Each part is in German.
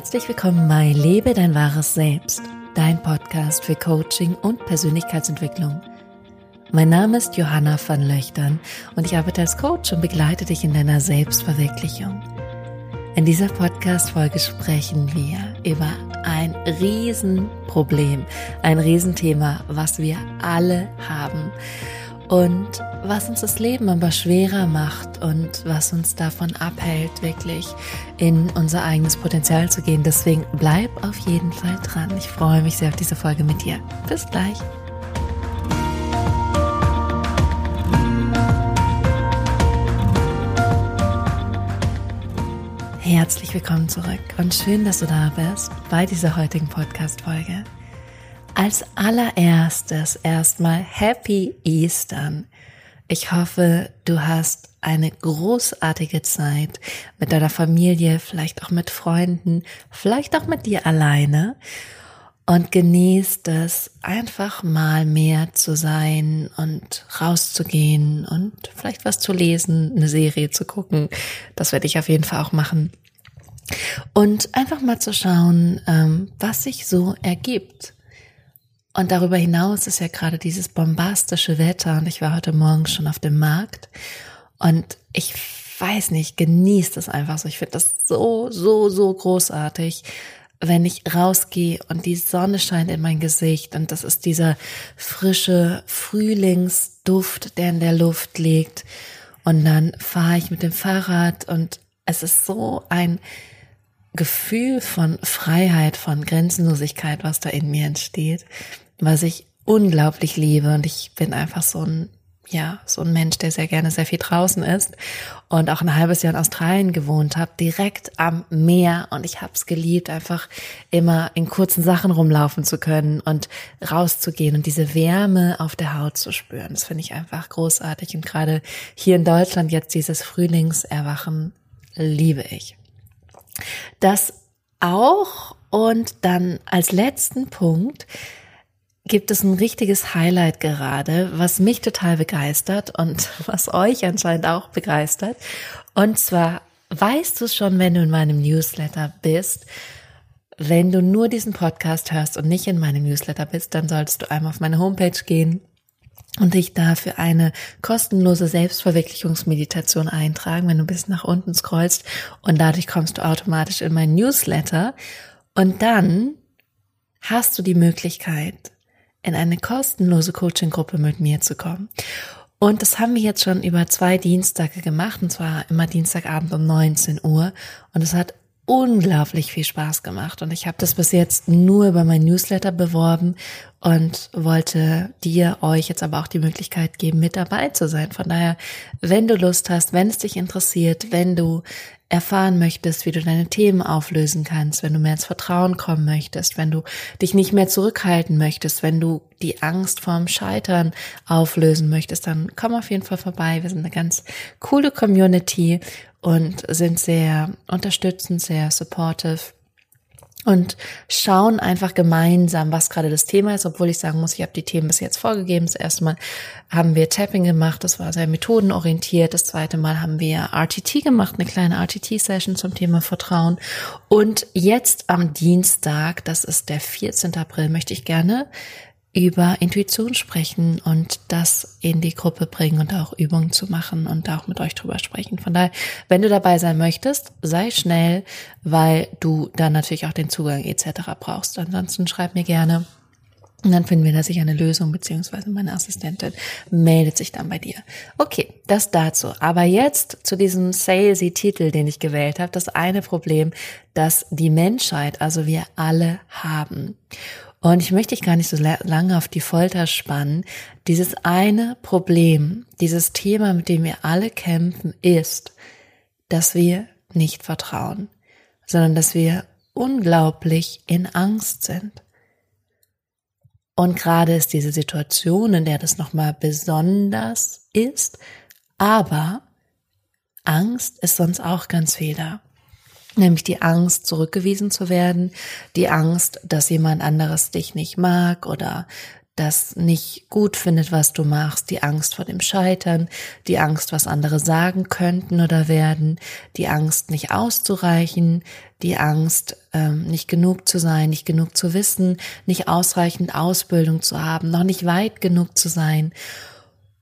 Herzlich willkommen bei Lebe dein wahres Selbst, dein Podcast für Coaching und Persönlichkeitsentwicklung. Mein Name ist Johanna van Löchtern und ich arbeite als Coach und begleite dich in deiner Selbstverwirklichung. In dieser Podcast-Folge sprechen wir über ein Riesenproblem, ein Riesenthema, was wir alle haben und was uns das Leben aber schwerer macht und was uns davon abhält, wirklich in unser eigenes Potenzial zu gehen. Deswegen bleib auf jeden Fall dran. Ich freue mich sehr auf diese Folge mit dir. Bis gleich. Herzlich willkommen zurück und schön, dass du da bist bei dieser heutigen Podcast-Folge. Als allererstes erstmal Happy Eastern. Ich hoffe, du hast eine großartige Zeit mit deiner Familie, vielleicht auch mit Freunden, vielleicht auch mit dir alleine und genießt es einfach mal mehr zu sein und rauszugehen und vielleicht was zu lesen, eine Serie zu gucken. Das werde ich auf jeden Fall auch machen. Und einfach mal zu schauen, ähm, was sich so ergibt. Und darüber hinaus ist ja gerade dieses bombastische Wetter und ich war heute Morgen schon auf dem Markt und ich weiß nicht, genießt es einfach so. Ich finde das so, so, so großartig, wenn ich rausgehe und die Sonne scheint in mein Gesicht und das ist dieser frische Frühlingsduft, der in der Luft liegt. Und dann fahre ich mit dem Fahrrad und es ist so ein Gefühl von Freiheit, von Grenzenlosigkeit, was da in mir entsteht, was ich unglaublich liebe. Und ich bin einfach so ein, ja, so ein Mensch, der sehr gerne sehr viel draußen ist und auch ein halbes Jahr in Australien gewohnt habe, direkt am Meer. Und ich habe es geliebt, einfach immer in kurzen Sachen rumlaufen zu können und rauszugehen und diese Wärme auf der Haut zu spüren. Das finde ich einfach großartig. Und gerade hier in Deutschland jetzt dieses Frühlingserwachen liebe ich. Das auch und dann als letzten Punkt gibt es ein richtiges Highlight gerade, was mich total begeistert und was euch anscheinend auch begeistert. Und zwar weißt du schon, wenn du in meinem Newsletter bist, wenn du nur diesen Podcast hörst und nicht in meinem Newsletter bist, dann solltest du einmal auf meine Homepage gehen und dich da für eine kostenlose Selbstverwirklichungsmeditation eintragen, wenn du bis nach unten scrollst und dadurch kommst du automatisch in mein Newsletter und dann hast du die Möglichkeit, in eine kostenlose Coaching-Gruppe mit mir zu kommen. Und das haben wir jetzt schon über zwei Dienstage gemacht, und zwar immer Dienstagabend um 19 Uhr. Und es hat unglaublich viel Spaß gemacht und ich habe das bis jetzt nur über mein Newsletter beworben und wollte dir, euch jetzt aber auch die Möglichkeit geben, mit dabei zu sein. Von daher, wenn du Lust hast, wenn es dich interessiert, wenn du erfahren möchtest, wie du deine Themen auflösen kannst, wenn du mehr ins Vertrauen kommen möchtest, wenn du dich nicht mehr zurückhalten möchtest, wenn du die Angst vorm Scheitern auflösen möchtest, dann komm auf jeden Fall vorbei. Wir sind eine ganz coole Community und sind sehr unterstützend, sehr supportive und schauen einfach gemeinsam, was gerade das Thema ist, obwohl ich sagen muss, ich habe die Themen bis jetzt vorgegeben. Das erste Mal haben wir Tapping gemacht, das war sehr methodenorientiert. Das zweite Mal haben wir RTT gemacht, eine kleine RTT-Session zum Thema Vertrauen. Und jetzt am Dienstag, das ist der 14. April, möchte ich gerne über Intuition sprechen und das in die Gruppe bringen und auch Übungen zu machen und auch mit euch drüber sprechen. Von daher, wenn du dabei sein möchtest, sei schnell, weil du dann natürlich auch den Zugang etc. brauchst. Ansonsten schreib mir gerne und dann finden wir da sicher eine Lösung, beziehungsweise meine Assistentin meldet sich dann bei dir. Okay, das dazu. Aber jetzt zu diesem salesy Titel, den ich gewählt habe. Das eine Problem, das die Menschheit, also wir alle haben. Und ich möchte dich gar nicht so lange auf die Folter spannen. Dieses eine Problem, dieses Thema, mit dem wir alle kämpfen, ist, dass wir nicht vertrauen, sondern dass wir unglaublich in Angst sind. Und gerade ist diese Situation, in der das nochmal besonders ist, aber Angst ist sonst auch ganz viel da nämlich die Angst, zurückgewiesen zu werden, die Angst, dass jemand anderes dich nicht mag oder das nicht gut findet, was du machst, die Angst vor dem Scheitern, die Angst, was andere sagen könnten oder werden, die Angst, nicht auszureichen, die Angst, ähm, nicht genug zu sein, nicht genug zu wissen, nicht ausreichend Ausbildung zu haben, noch nicht weit genug zu sein.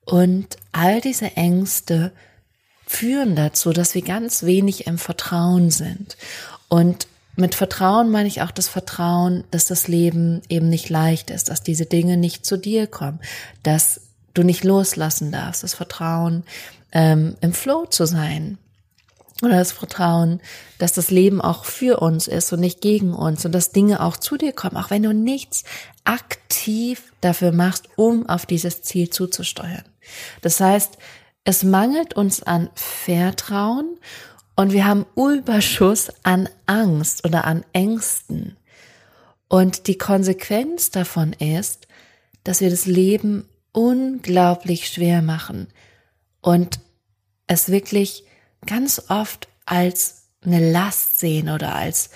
Und all diese Ängste führen dazu, dass wir ganz wenig im Vertrauen sind. Und mit Vertrauen meine ich auch das Vertrauen, dass das Leben eben nicht leicht ist, dass diese Dinge nicht zu dir kommen, dass du nicht loslassen darfst, das Vertrauen, ähm, im Flow zu sein. Oder das Vertrauen, dass das Leben auch für uns ist und nicht gegen uns und dass Dinge auch zu dir kommen, auch wenn du nichts aktiv dafür machst, um auf dieses Ziel zuzusteuern. Das heißt, es mangelt uns an Vertrauen und wir haben Überschuss an Angst oder an Ängsten. Und die Konsequenz davon ist, dass wir das Leben unglaublich schwer machen und es wirklich ganz oft als eine Last sehen oder als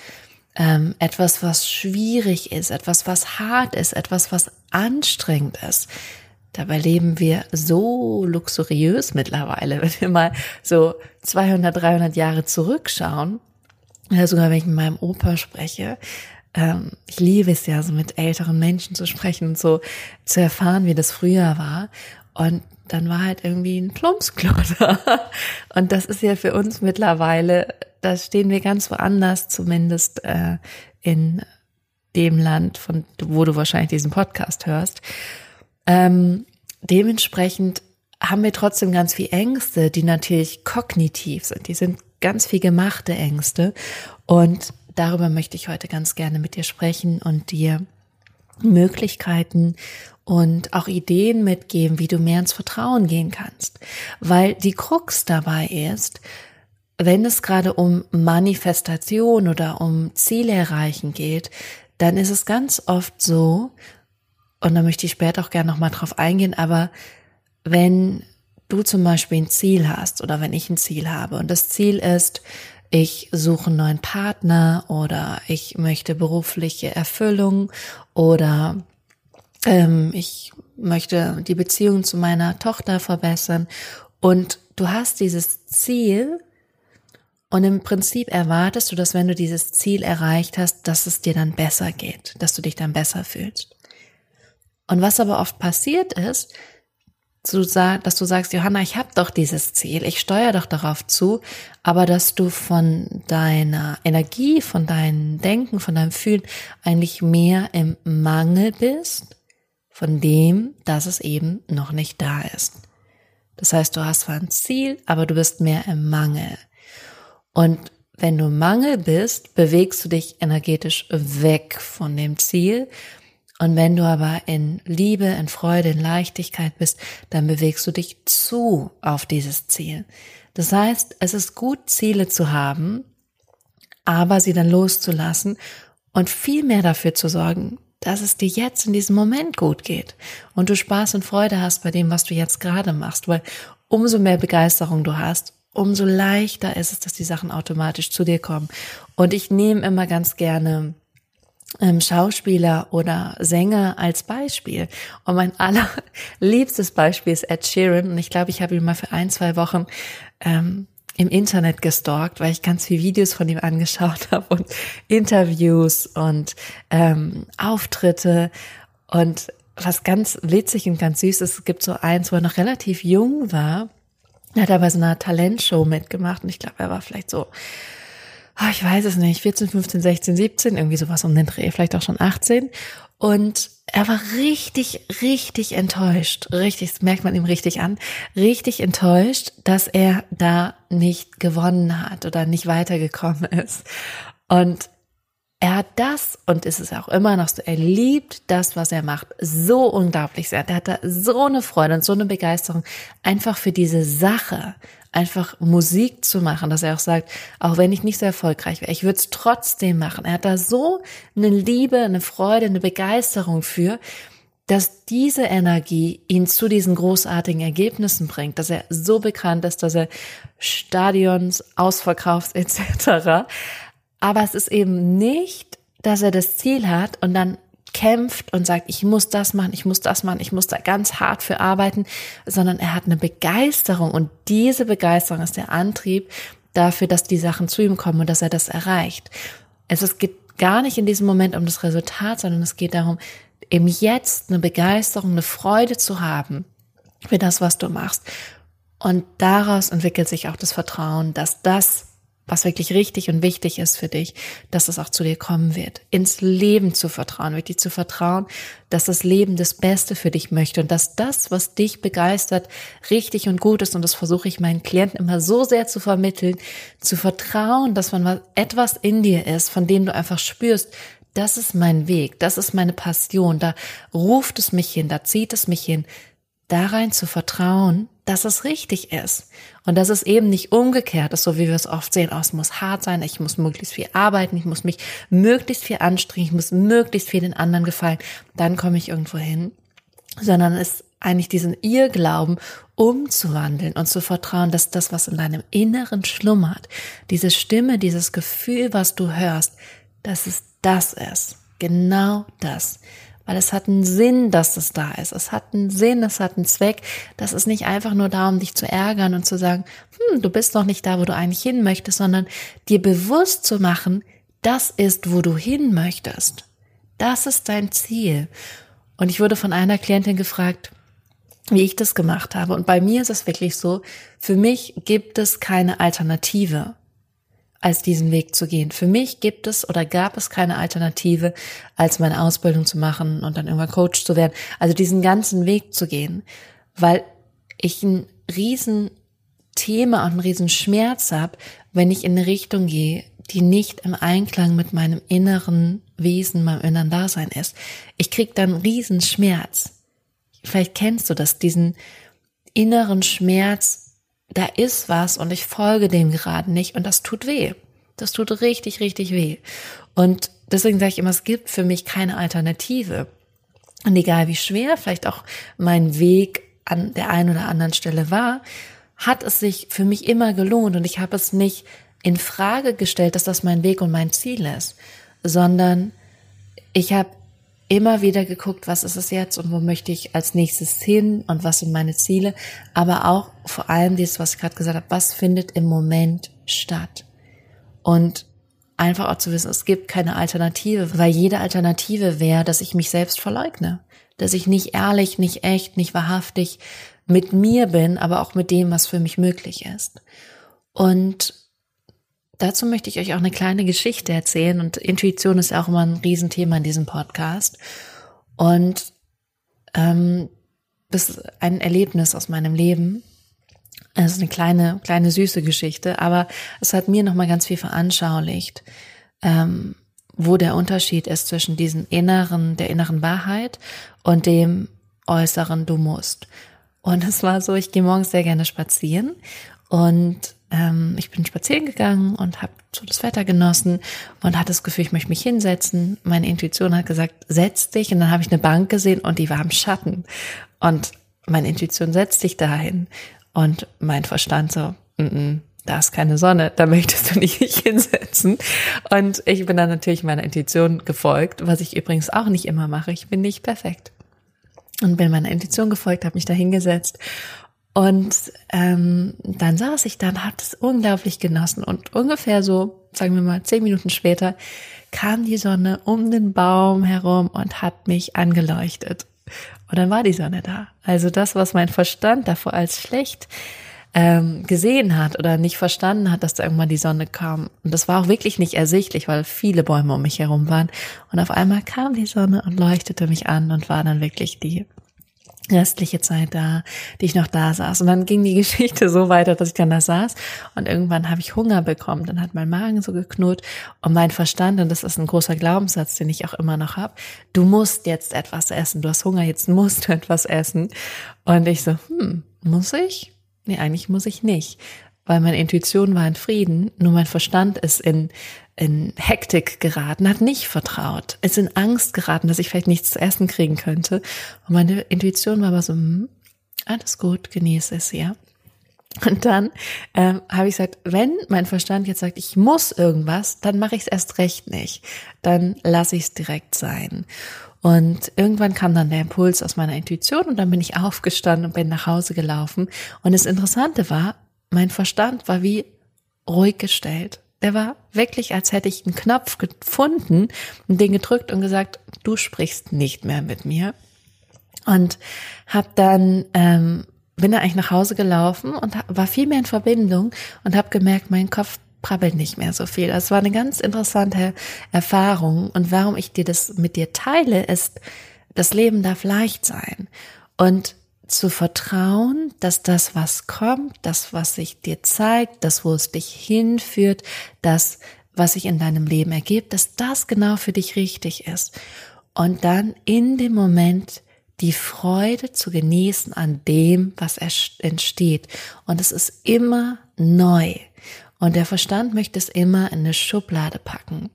ähm, etwas, was schwierig ist, etwas, was hart ist, etwas, was anstrengend ist. Dabei leben wir so luxuriös mittlerweile, wenn wir mal so 200, 300 Jahre zurückschauen. Ja, sogar wenn ich mit meinem Opa spreche, ähm, ich liebe es ja, so mit älteren Menschen zu sprechen und so zu erfahren, wie das früher war. Und dann war halt irgendwie ein Plumpsklo da. Und das ist ja für uns mittlerweile, da stehen wir ganz woanders, zumindest äh, in dem Land, von wo du wahrscheinlich diesen Podcast hörst. Ähm, dementsprechend haben wir trotzdem ganz viel Ängste, die natürlich kognitiv sind. Die sind ganz viel gemachte Ängste. Und darüber möchte ich heute ganz gerne mit dir sprechen und dir Möglichkeiten und auch Ideen mitgeben, wie du mehr ins Vertrauen gehen kannst. Weil die Krux dabei ist, wenn es gerade um Manifestation oder um Ziele erreichen geht, dann ist es ganz oft so, und da möchte ich später auch gerne nochmal drauf eingehen, aber wenn du zum Beispiel ein Ziel hast oder wenn ich ein Ziel habe und das Ziel ist, ich suche einen neuen Partner oder ich möchte berufliche Erfüllung oder ähm, ich möchte die Beziehung zu meiner Tochter verbessern und du hast dieses Ziel und im Prinzip erwartest du, dass wenn du dieses Ziel erreicht hast, dass es dir dann besser geht, dass du dich dann besser fühlst. Und was aber oft passiert ist, dass du sagst, Johanna, ich habe doch dieses Ziel, ich steuere doch darauf zu, aber dass du von deiner Energie, von deinem Denken, von deinem Fühlen eigentlich mehr im Mangel bist, von dem, dass es eben noch nicht da ist. Das heißt, du hast zwar ein Ziel, aber du bist mehr im Mangel. Und wenn du Mangel bist, bewegst du dich energetisch weg von dem Ziel und wenn du aber in Liebe, in Freude, in Leichtigkeit bist, dann bewegst du dich zu auf dieses Ziel. Das heißt, es ist gut, Ziele zu haben, aber sie dann loszulassen und viel mehr dafür zu sorgen, dass es dir jetzt in diesem Moment gut geht und du Spaß und Freude hast bei dem, was du jetzt gerade machst, weil umso mehr Begeisterung du hast, umso leichter ist es, dass die Sachen automatisch zu dir kommen. Und ich nehme immer ganz gerne Schauspieler oder Sänger als Beispiel. Und mein allerliebstes Beispiel ist Ed Sheeran. Und ich glaube, ich habe ihn mal für ein, zwei Wochen ähm, im Internet gestalkt, weil ich ganz viele Videos von ihm angeschaut habe und Interviews und ähm, Auftritte. Und was ganz witzig und ganz süß ist, es gibt so eins, wo er noch relativ jung war. Er hat aber so einer Talentshow mitgemacht und ich glaube, er war vielleicht so oh, ich weiß es nicht, 14, 15, 16, 17, irgendwie sowas um den Dreh, vielleicht auch schon 18. Und er war richtig, richtig enttäuscht. Richtig, das merkt man ihm richtig an. Richtig enttäuscht, dass er da nicht gewonnen hat oder nicht weitergekommen ist. Und er hat das und ist es auch immer noch so. Er liebt das, was er macht, so unglaublich sehr. Er hat da so eine Freude und so eine Begeisterung einfach für diese Sache, einfach Musik zu machen, dass er auch sagt, auch wenn ich nicht so erfolgreich wäre, ich würde es trotzdem machen. Er hat da so eine Liebe, eine Freude, eine Begeisterung für, dass diese Energie ihn zu diesen großartigen Ergebnissen bringt, dass er so bekannt ist, dass er Stadions ausverkauft etc. Aber es ist eben nicht, dass er das Ziel hat und dann kämpft und sagt, ich muss das machen, ich muss das machen, ich muss da ganz hart für arbeiten, sondern er hat eine Begeisterung und diese Begeisterung ist der Antrieb dafür, dass die Sachen zu ihm kommen und dass er das erreicht. Es geht gar nicht in diesem Moment um das Resultat, sondern es geht darum, im Jetzt eine Begeisterung, eine Freude zu haben für das, was du machst. Und daraus entwickelt sich auch das Vertrauen, dass das was wirklich richtig und wichtig ist für dich, dass es auch zu dir kommen wird. Ins Leben zu vertrauen, wirklich zu vertrauen, dass das Leben das Beste für dich möchte und dass das, was dich begeistert, richtig und gut ist. Und das versuche ich meinen Klienten immer so sehr zu vermitteln, zu vertrauen, dass man etwas in dir ist, von dem du einfach spürst, das ist mein Weg, das ist meine Passion, da ruft es mich hin, da zieht es mich hin, da rein zu vertrauen, dass es richtig ist. Und dass es eben nicht umgekehrt ist, so wie wir es oft sehen, oh, es muss hart sein, ich muss möglichst viel arbeiten, ich muss mich möglichst viel anstrengen, ich muss möglichst viel den anderen gefallen, dann komme ich irgendwo hin. Sondern es eigentlich diesen Irrglauben umzuwandeln und zu vertrauen, dass das, was in deinem Inneren schlummert, diese Stimme, dieses Gefühl, was du hörst, dass es das ist. Genau das weil es hat einen Sinn, dass es da ist. Es hat einen Sinn, es hat einen Zweck. Das ist nicht einfach nur da, um dich zu ärgern und zu sagen, hm, du bist noch nicht da, wo du eigentlich hin möchtest, sondern dir bewusst zu machen, das ist, wo du hin möchtest. Das ist dein Ziel. Und ich wurde von einer Klientin gefragt, wie ich das gemacht habe. Und bei mir ist es wirklich so, für mich gibt es keine Alternative als diesen Weg zu gehen. Für mich gibt es oder gab es keine Alternative, als meine Ausbildung zu machen und dann irgendwann Coach zu werden. Also diesen ganzen Weg zu gehen, weil ich ein Riesenthema und einen Riesenschmerz habe, wenn ich in eine Richtung gehe, die nicht im Einklang mit meinem inneren Wesen, meinem inneren Dasein ist. Ich krieg dann einen Riesenschmerz. Vielleicht kennst du das, diesen inneren Schmerz, da ist was und ich folge dem gerade nicht und das tut weh. Das tut richtig, richtig weh. Und deswegen sage ich immer, es gibt für mich keine Alternative. Und egal wie schwer vielleicht auch mein Weg an der einen oder anderen Stelle war, hat es sich für mich immer gelohnt und ich habe es nicht in Frage gestellt, dass das mein Weg und mein Ziel ist, sondern ich habe immer wieder geguckt, was ist es jetzt und wo möchte ich als nächstes hin und was sind meine Ziele, aber auch vor allem dieses, was ich gerade gesagt habe, was findet im Moment statt. Und einfach auch zu wissen, es gibt keine Alternative, weil jede Alternative wäre, dass ich mich selbst verleugne, dass ich nicht ehrlich, nicht echt, nicht wahrhaftig mit mir bin, aber auch mit dem, was für mich möglich ist. Und dazu möchte ich euch auch eine kleine Geschichte erzählen und Intuition ist auch immer ein Riesenthema in diesem Podcast. Und ähm, das ist ein Erlebnis aus meinem Leben. Es ist eine kleine, kleine süße Geschichte, aber es hat mir nochmal ganz viel veranschaulicht, ähm, wo der Unterschied ist zwischen diesem inneren, der inneren Wahrheit und dem äußeren Du musst. Und es war so, ich gehe morgens sehr gerne spazieren und ähm, ich bin spazieren gegangen und habe so das Wetter genossen und hatte das Gefühl, ich möchte mich hinsetzen. Meine Intuition hat gesagt, setz dich. Und dann habe ich eine Bank gesehen und die war im Schatten. Und meine Intuition setzt dich dahin. Und mein Verstand so, mm -mm, da ist keine Sonne, da möchtest du nicht hinsetzen. Und ich bin dann natürlich meiner Intuition gefolgt, was ich übrigens auch nicht immer mache. Ich bin nicht perfekt. Und bin meiner Intuition gefolgt, habe mich da hingesetzt und ähm, dann saß ich dann, habe es unglaublich genossen und ungefähr so, sagen wir mal, zehn Minuten später kam die Sonne um den Baum herum und hat mich angeleuchtet. Und dann war die Sonne da. Also das, was mein Verstand davor als schlecht ähm, gesehen hat oder nicht verstanden hat, dass da irgendwann die Sonne kam. Und das war auch wirklich nicht ersichtlich, weil viele Bäume um mich herum waren. Und auf einmal kam die Sonne und leuchtete mich an und war dann wirklich die restliche Zeit da, die ich noch da saß. Und dann ging die Geschichte so weiter, dass ich dann da saß und irgendwann habe ich Hunger bekommen. Dann hat mein Magen so geknurrt und mein Verstand, und das ist ein großer Glaubenssatz, den ich auch immer noch habe, du musst jetzt etwas essen. Du hast Hunger, jetzt musst du etwas essen. Und ich so, hm, muss ich? Nee, eigentlich muss ich nicht. Weil meine Intuition war in Frieden, nur mein Verstand ist in in Hektik geraten, hat nicht vertraut, ist in Angst geraten, dass ich vielleicht nichts zu essen kriegen könnte. Und meine Intuition war aber so, hm, alles gut, genieße es, ja. Und dann ähm, habe ich gesagt, wenn mein Verstand jetzt sagt, ich muss irgendwas, dann mache ich es erst recht nicht. Dann lasse ich es direkt sein. Und irgendwann kam dann der Impuls aus meiner Intuition und dann bin ich aufgestanden und bin nach Hause gelaufen. Und das Interessante war, mein Verstand war wie ruhig gestellt. Der war wirklich, als hätte ich einen Knopf gefunden und den gedrückt und gesagt, du sprichst nicht mehr mit mir. Und hab dann ähm, bin da eigentlich nach Hause gelaufen und war viel mehr in Verbindung und habe gemerkt, mein Kopf prabbelt nicht mehr so viel. Das war eine ganz interessante Erfahrung. Und warum ich dir das mit dir teile, ist, das Leben darf leicht sein. Und zu vertrauen, dass das, was kommt, das, was sich dir zeigt, das, wo es dich hinführt, das, was sich in deinem Leben ergibt, dass das genau für dich richtig ist. Und dann in dem Moment die Freude zu genießen an dem, was entsteht. Und es ist immer neu. Und der Verstand möchte es immer in eine Schublade packen.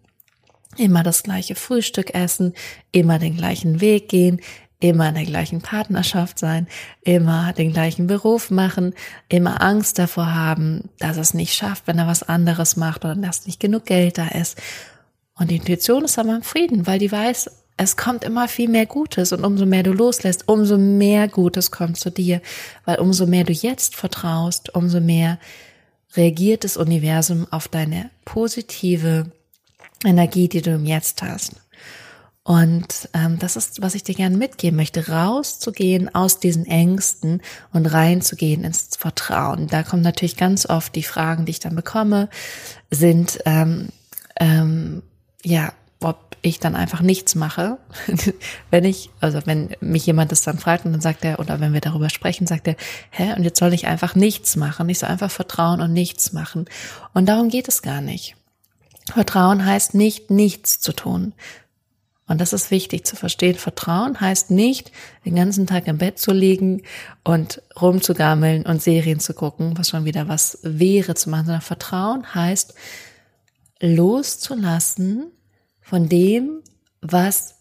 Immer das gleiche Frühstück essen, immer den gleichen Weg gehen, immer in der gleichen Partnerschaft sein, immer den gleichen Beruf machen, immer Angst davor haben, dass es nicht schafft, wenn er was anderes macht oder dass nicht genug Geld da ist. Und die Intuition ist aber im Frieden, weil die weiß, es kommt immer viel mehr Gutes und umso mehr du loslässt, umso mehr Gutes kommt zu dir, weil umso mehr du jetzt vertraust, umso mehr reagiert das Universum auf deine positive Energie, die du im Jetzt hast. Und ähm, das ist, was ich dir gerne mitgeben möchte, rauszugehen aus diesen Ängsten und reinzugehen ins Vertrauen. Da kommen natürlich ganz oft die Fragen, die ich dann bekomme, sind ähm, ähm, ja, ob ich dann einfach nichts mache. wenn ich, also wenn mich jemand das dann fragt und dann sagt er, oder wenn wir darüber sprechen, sagt er, hä, und jetzt soll ich einfach nichts machen. Ich soll einfach vertrauen und nichts machen. Und darum geht es gar nicht. Vertrauen heißt nicht, nichts zu tun, und das ist wichtig zu verstehen. Vertrauen heißt nicht, den ganzen Tag im Bett zu liegen und rumzugammeln und Serien zu gucken, was schon wieder was wäre zu machen, sondern Vertrauen heißt loszulassen von dem, was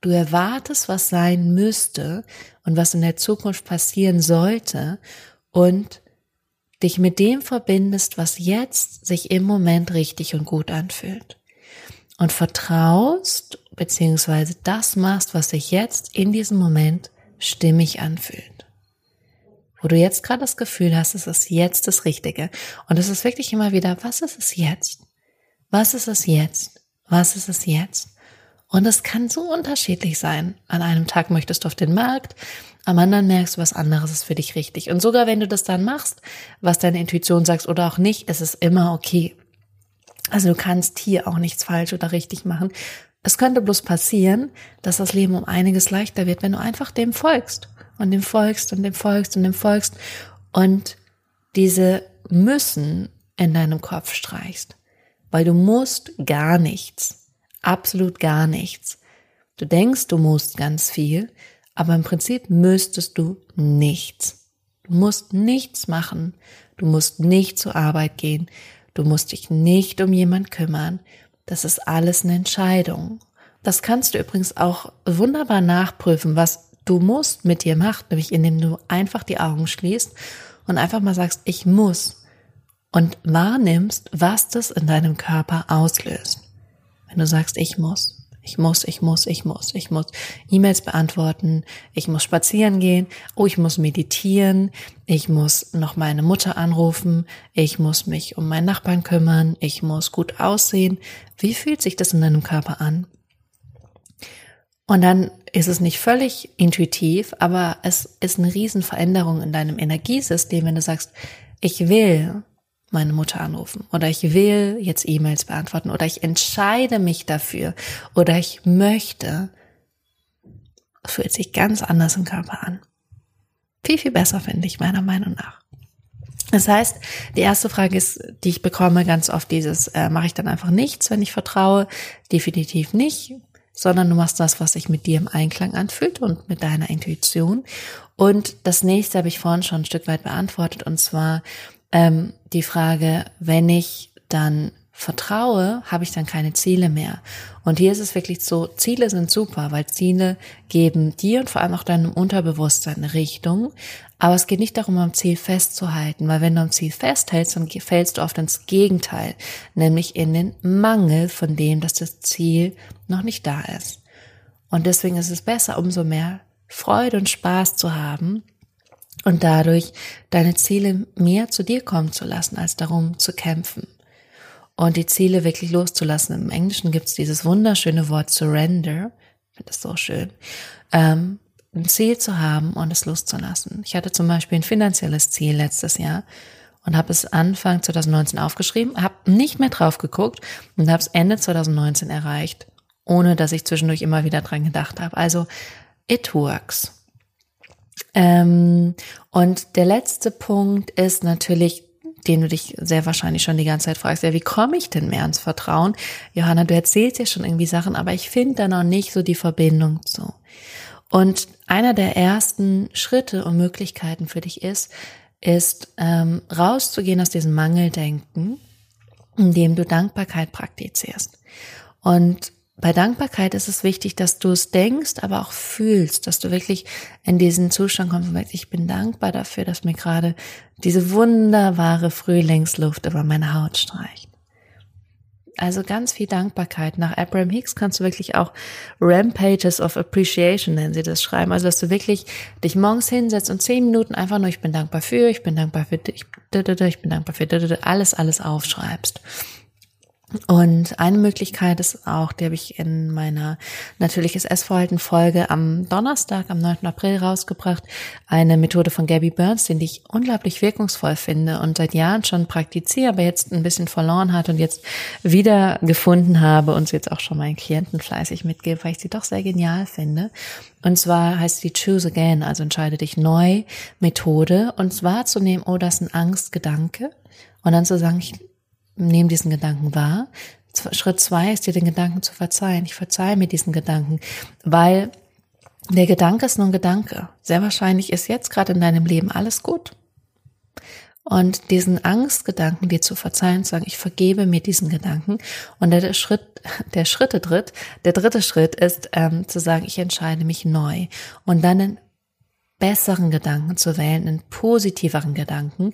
du erwartest, was sein müsste und was in der Zukunft passieren sollte und dich mit dem verbindest, was jetzt sich im Moment richtig und gut anfühlt und vertraust beziehungsweise das machst, was sich jetzt in diesem Moment stimmig anfühlt. Wo du jetzt gerade das Gefühl hast, es ist jetzt das Richtige. Und es ist wirklich immer wieder, was ist es jetzt? Was ist es jetzt? Was ist es jetzt? Und es kann so unterschiedlich sein. An einem Tag möchtest du auf den Markt, am anderen merkst du, was anderes ist für dich richtig. Und sogar wenn du das dann machst, was deine Intuition sagt oder auch nicht, ist es immer okay. Also du kannst hier auch nichts falsch oder richtig machen. Es könnte bloß passieren, dass das Leben um einiges leichter wird, wenn du einfach dem folgst und dem folgst und dem folgst und dem folgst und diese müssen in deinem Kopf streichst, weil du musst gar nichts, absolut gar nichts. Du denkst, du musst ganz viel, aber im Prinzip müsstest du nichts. Du musst nichts machen, du musst nicht zur Arbeit gehen, Du musst dich nicht um jemand kümmern. Das ist alles eine Entscheidung. Das kannst du übrigens auch wunderbar nachprüfen, was du musst mit dir macht, nämlich indem du einfach die Augen schließt und einfach mal sagst, ich muss und wahrnimmst, was das in deinem Körper auslöst. Wenn du sagst, ich muss, ich muss, ich muss, ich muss, ich muss E-Mails beantworten, ich muss spazieren gehen, oh, ich muss meditieren, ich muss noch meine Mutter anrufen, ich muss mich um meinen Nachbarn kümmern, ich muss gut aussehen. Wie fühlt sich das in deinem Körper an? Und dann ist es nicht völlig intuitiv, aber es ist eine Riesenveränderung in deinem Energiesystem, wenn du sagst, ich will meine Mutter anrufen oder ich will jetzt E-Mails beantworten oder ich entscheide mich dafür oder ich möchte, fühlt sich ganz anders im Körper an. Viel, viel besser finde ich meiner Meinung nach. Das heißt, die erste Frage ist, die ich bekomme ganz oft dieses, äh, mache ich dann einfach nichts, wenn ich vertraue? Definitiv nicht, sondern du machst das, was sich mit dir im Einklang anfühlt und mit deiner Intuition. Und das nächste habe ich vorhin schon ein Stück weit beantwortet, und zwar, ähm, die Frage, wenn ich dann vertraue, habe ich dann keine Ziele mehr. Und hier ist es wirklich so, Ziele sind super, weil Ziele geben dir und vor allem auch deinem Unterbewusstsein eine Richtung. Aber es geht nicht darum, am Ziel festzuhalten, weil wenn du am Ziel festhältst, dann fällst du oft ins Gegenteil, nämlich in den Mangel von dem, dass das Ziel noch nicht da ist. Und deswegen ist es besser, umso mehr Freude und Spaß zu haben und dadurch deine Ziele mehr zu dir kommen zu lassen, als darum zu kämpfen. Und die Ziele wirklich loszulassen. Im Englischen gibt es dieses wunderschöne Wort Surrender. Ich finde das so schön. Ähm, ein Ziel zu haben und es loszulassen. Ich hatte zum Beispiel ein finanzielles Ziel letztes Jahr und habe es Anfang 2019 aufgeschrieben, habe nicht mehr drauf geguckt und habe es Ende 2019 erreicht, ohne dass ich zwischendurch immer wieder dran gedacht habe. Also it works. Ähm, und der letzte Punkt ist natürlich, den du dich sehr wahrscheinlich schon die ganze Zeit fragst, ja, wie komme ich denn mehr ans Vertrauen? Johanna, du erzählst ja schon irgendwie Sachen, aber ich finde da noch nicht so die Verbindung zu. Und einer der ersten Schritte und Möglichkeiten für dich ist, ist ähm, rauszugehen aus diesem Mangeldenken, indem du Dankbarkeit praktizierst. Und bei Dankbarkeit ist es wichtig, dass du es denkst, aber auch fühlst, dass du wirklich in diesen Zustand kommst und sagst, ich bin dankbar dafür, dass mir gerade diese wunderbare Frühlingsluft über meine Haut streicht. Also ganz viel Dankbarkeit. Nach Abraham Hicks kannst du wirklich auch Rampages of Appreciation, nennen sie das, schreiben. Also, dass du wirklich dich morgens hinsetzt und zehn Minuten einfach nur, ich bin dankbar für, ich bin dankbar für dich, ich bin dankbar für, alles, alles aufschreibst. Und eine Möglichkeit ist auch, die habe ich in meiner natürliches Essverhalten Folge am Donnerstag, am 9. April rausgebracht, eine Methode von Gabby Bernstein, die ich unglaublich wirkungsvoll finde und seit Jahren schon praktiziere, aber jetzt ein bisschen verloren hat und jetzt wieder gefunden habe und sie jetzt auch schon meinen Klienten fleißig mitgebe, weil ich sie doch sehr genial finde. Und zwar heißt die Choose Again, also entscheide dich neu Methode und zwar zu nehmen, oh, das ist ein Angstgedanke und dann zu sagen, ich nehme diesen Gedanken wahr. Schritt zwei ist dir den Gedanken zu verzeihen. Ich verzeihe mir diesen Gedanken, weil der Gedanke ist nur ein Gedanke. Sehr wahrscheinlich ist jetzt gerade in deinem Leben alles gut. Und diesen Angstgedanken dir zu verzeihen, zu sagen, ich vergebe mir diesen Gedanken. Und der Schritt, der Schritte dritt, der dritte Schritt ist ähm, zu sagen, ich entscheide mich neu. Und dann einen besseren Gedanken zu wählen, einen positiveren Gedanken,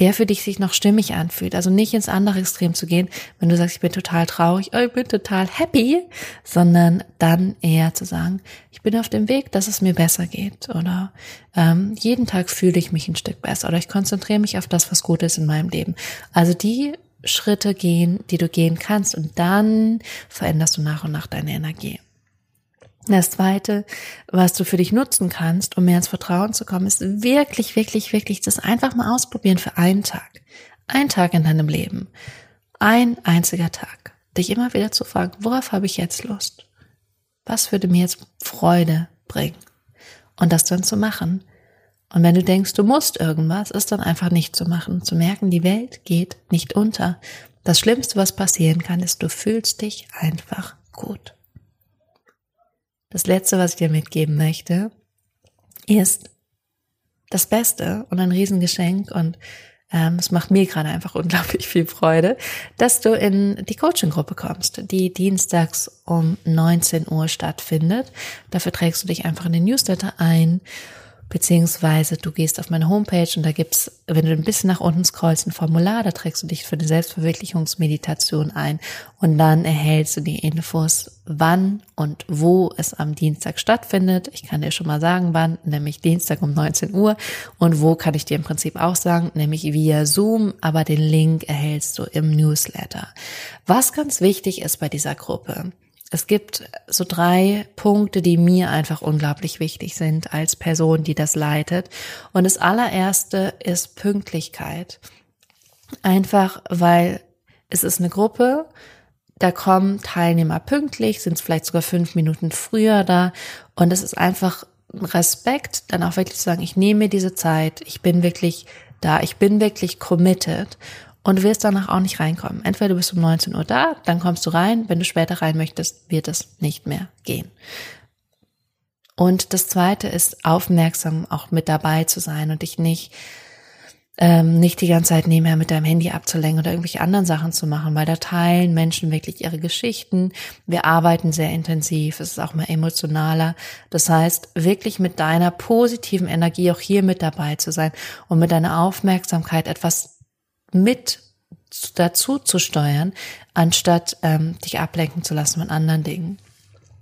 der für dich sich noch stimmig anfühlt. Also nicht ins andere Extrem zu gehen, wenn du sagst, ich bin total traurig, oh, ich bin total happy, sondern dann eher zu sagen, ich bin auf dem Weg, dass es mir besser geht oder ähm, jeden Tag fühle ich mich ein Stück besser oder ich konzentriere mich auf das, was gut ist in meinem Leben. Also die Schritte gehen, die du gehen kannst und dann veränderst du nach und nach deine Energie. Das zweite, was du für dich nutzen kannst, um mehr ins Vertrauen zu kommen, ist wirklich, wirklich, wirklich das einfach mal ausprobieren für einen Tag. Ein Tag in deinem Leben. Ein einziger Tag. Dich immer wieder zu fragen, worauf habe ich jetzt Lust? Was würde mir jetzt Freude bringen? Und das dann zu machen. Und wenn du denkst, du musst irgendwas, ist dann einfach nicht zu machen. Zu merken, die Welt geht nicht unter. Das Schlimmste, was passieren kann, ist, du fühlst dich einfach gut. Das Letzte, was ich dir mitgeben möchte, ist das Beste und ein Riesengeschenk und ähm, es macht mir gerade einfach unglaublich viel Freude, dass du in die Coaching-Gruppe kommst, die dienstags um 19 Uhr stattfindet. Dafür trägst du dich einfach in den Newsletter ein beziehungsweise du gehst auf meine Homepage und da gibt's, wenn du ein bisschen nach unten scrollst, ein Formular, da trägst du dich für eine Selbstverwirklichungsmeditation ein und dann erhältst du die Infos, wann und wo es am Dienstag stattfindet. Ich kann dir schon mal sagen, wann, nämlich Dienstag um 19 Uhr und wo kann ich dir im Prinzip auch sagen, nämlich via Zoom, aber den Link erhältst du im Newsletter. Was ganz wichtig ist bei dieser Gruppe, es gibt so drei Punkte, die mir einfach unglaublich wichtig sind als Person, die das leitet. Und das allererste ist Pünktlichkeit. Einfach weil es ist eine Gruppe, da kommen Teilnehmer pünktlich, sind vielleicht sogar fünf Minuten früher da. Und es ist einfach Respekt, dann auch wirklich zu sagen, ich nehme mir diese Zeit, ich bin wirklich da, ich bin wirklich committed und du wirst danach auch nicht reinkommen. Entweder du bist um 19 Uhr da, dann kommst du rein. Wenn du später rein möchtest, wird es nicht mehr gehen. Und das zweite ist, aufmerksam auch mit dabei zu sein und dich nicht, ähm, nicht die ganze Zeit nebenher mit deinem Handy abzulenken oder irgendwelche anderen Sachen zu machen, weil da teilen Menschen wirklich ihre Geschichten. Wir arbeiten sehr intensiv, es ist auch mal emotionaler. Das heißt, wirklich mit deiner positiven Energie auch hier mit dabei zu sein und mit deiner Aufmerksamkeit etwas mit dazu zu steuern, anstatt ähm, dich ablenken zu lassen von anderen Dingen.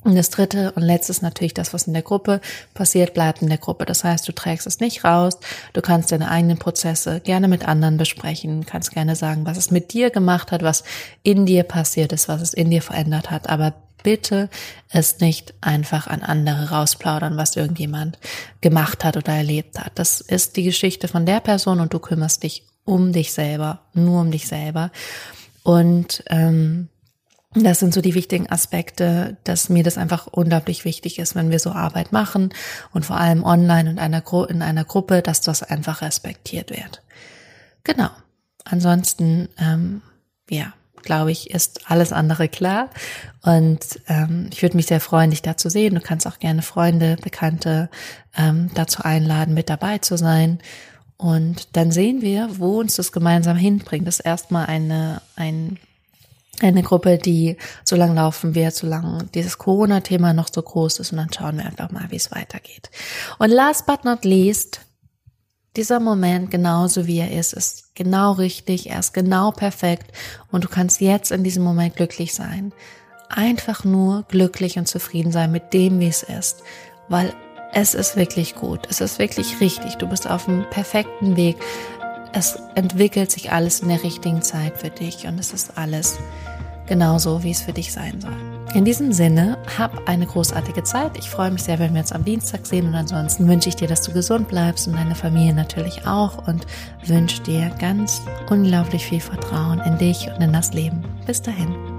Und das dritte und letzte ist natürlich das, was in der Gruppe passiert, bleibt in der Gruppe. Das heißt, du trägst es nicht raus. Du kannst deine eigenen Prozesse gerne mit anderen besprechen, kannst gerne sagen, was es mit dir gemacht hat, was in dir passiert ist, was es in dir verändert hat. Aber bitte es nicht einfach an andere rausplaudern, was irgendjemand gemacht hat oder erlebt hat. Das ist die Geschichte von der Person und du kümmerst dich um dich selber, nur um dich selber. Und ähm, das sind so die wichtigen Aspekte, dass mir das einfach unglaublich wichtig ist, wenn wir so Arbeit machen und vor allem online und einer in einer Gruppe, dass das einfach respektiert wird. Genau. Ansonsten, ähm, ja, glaube ich, ist alles andere klar. Und ähm, ich würde mich sehr freuen, dich da zu sehen. Du kannst auch gerne Freunde, Bekannte ähm, dazu einladen, mit dabei zu sein. Und dann sehen wir, wo uns das gemeinsam hinbringt. Das ist erstmal eine, ein eine Gruppe, die so lang laufen wird, solange dieses Corona-Thema noch so groß ist und dann schauen wir einfach mal, wie es weitergeht. Und last but not least, dieser Moment, genauso wie er ist, ist genau richtig, er ist genau perfekt und du kannst jetzt in diesem Moment glücklich sein. Einfach nur glücklich und zufrieden sein mit dem, wie es ist, weil es ist wirklich gut, es ist wirklich richtig, du bist auf dem perfekten Weg, es entwickelt sich alles in der richtigen Zeit für dich und es ist alles genauso, wie es für dich sein soll. In diesem Sinne, hab eine großartige Zeit. Ich freue mich sehr, wenn wir uns am Dienstag sehen und ansonsten wünsche ich dir, dass du gesund bleibst und deine Familie natürlich auch und wünsche dir ganz unglaublich viel Vertrauen in dich und in das Leben. Bis dahin.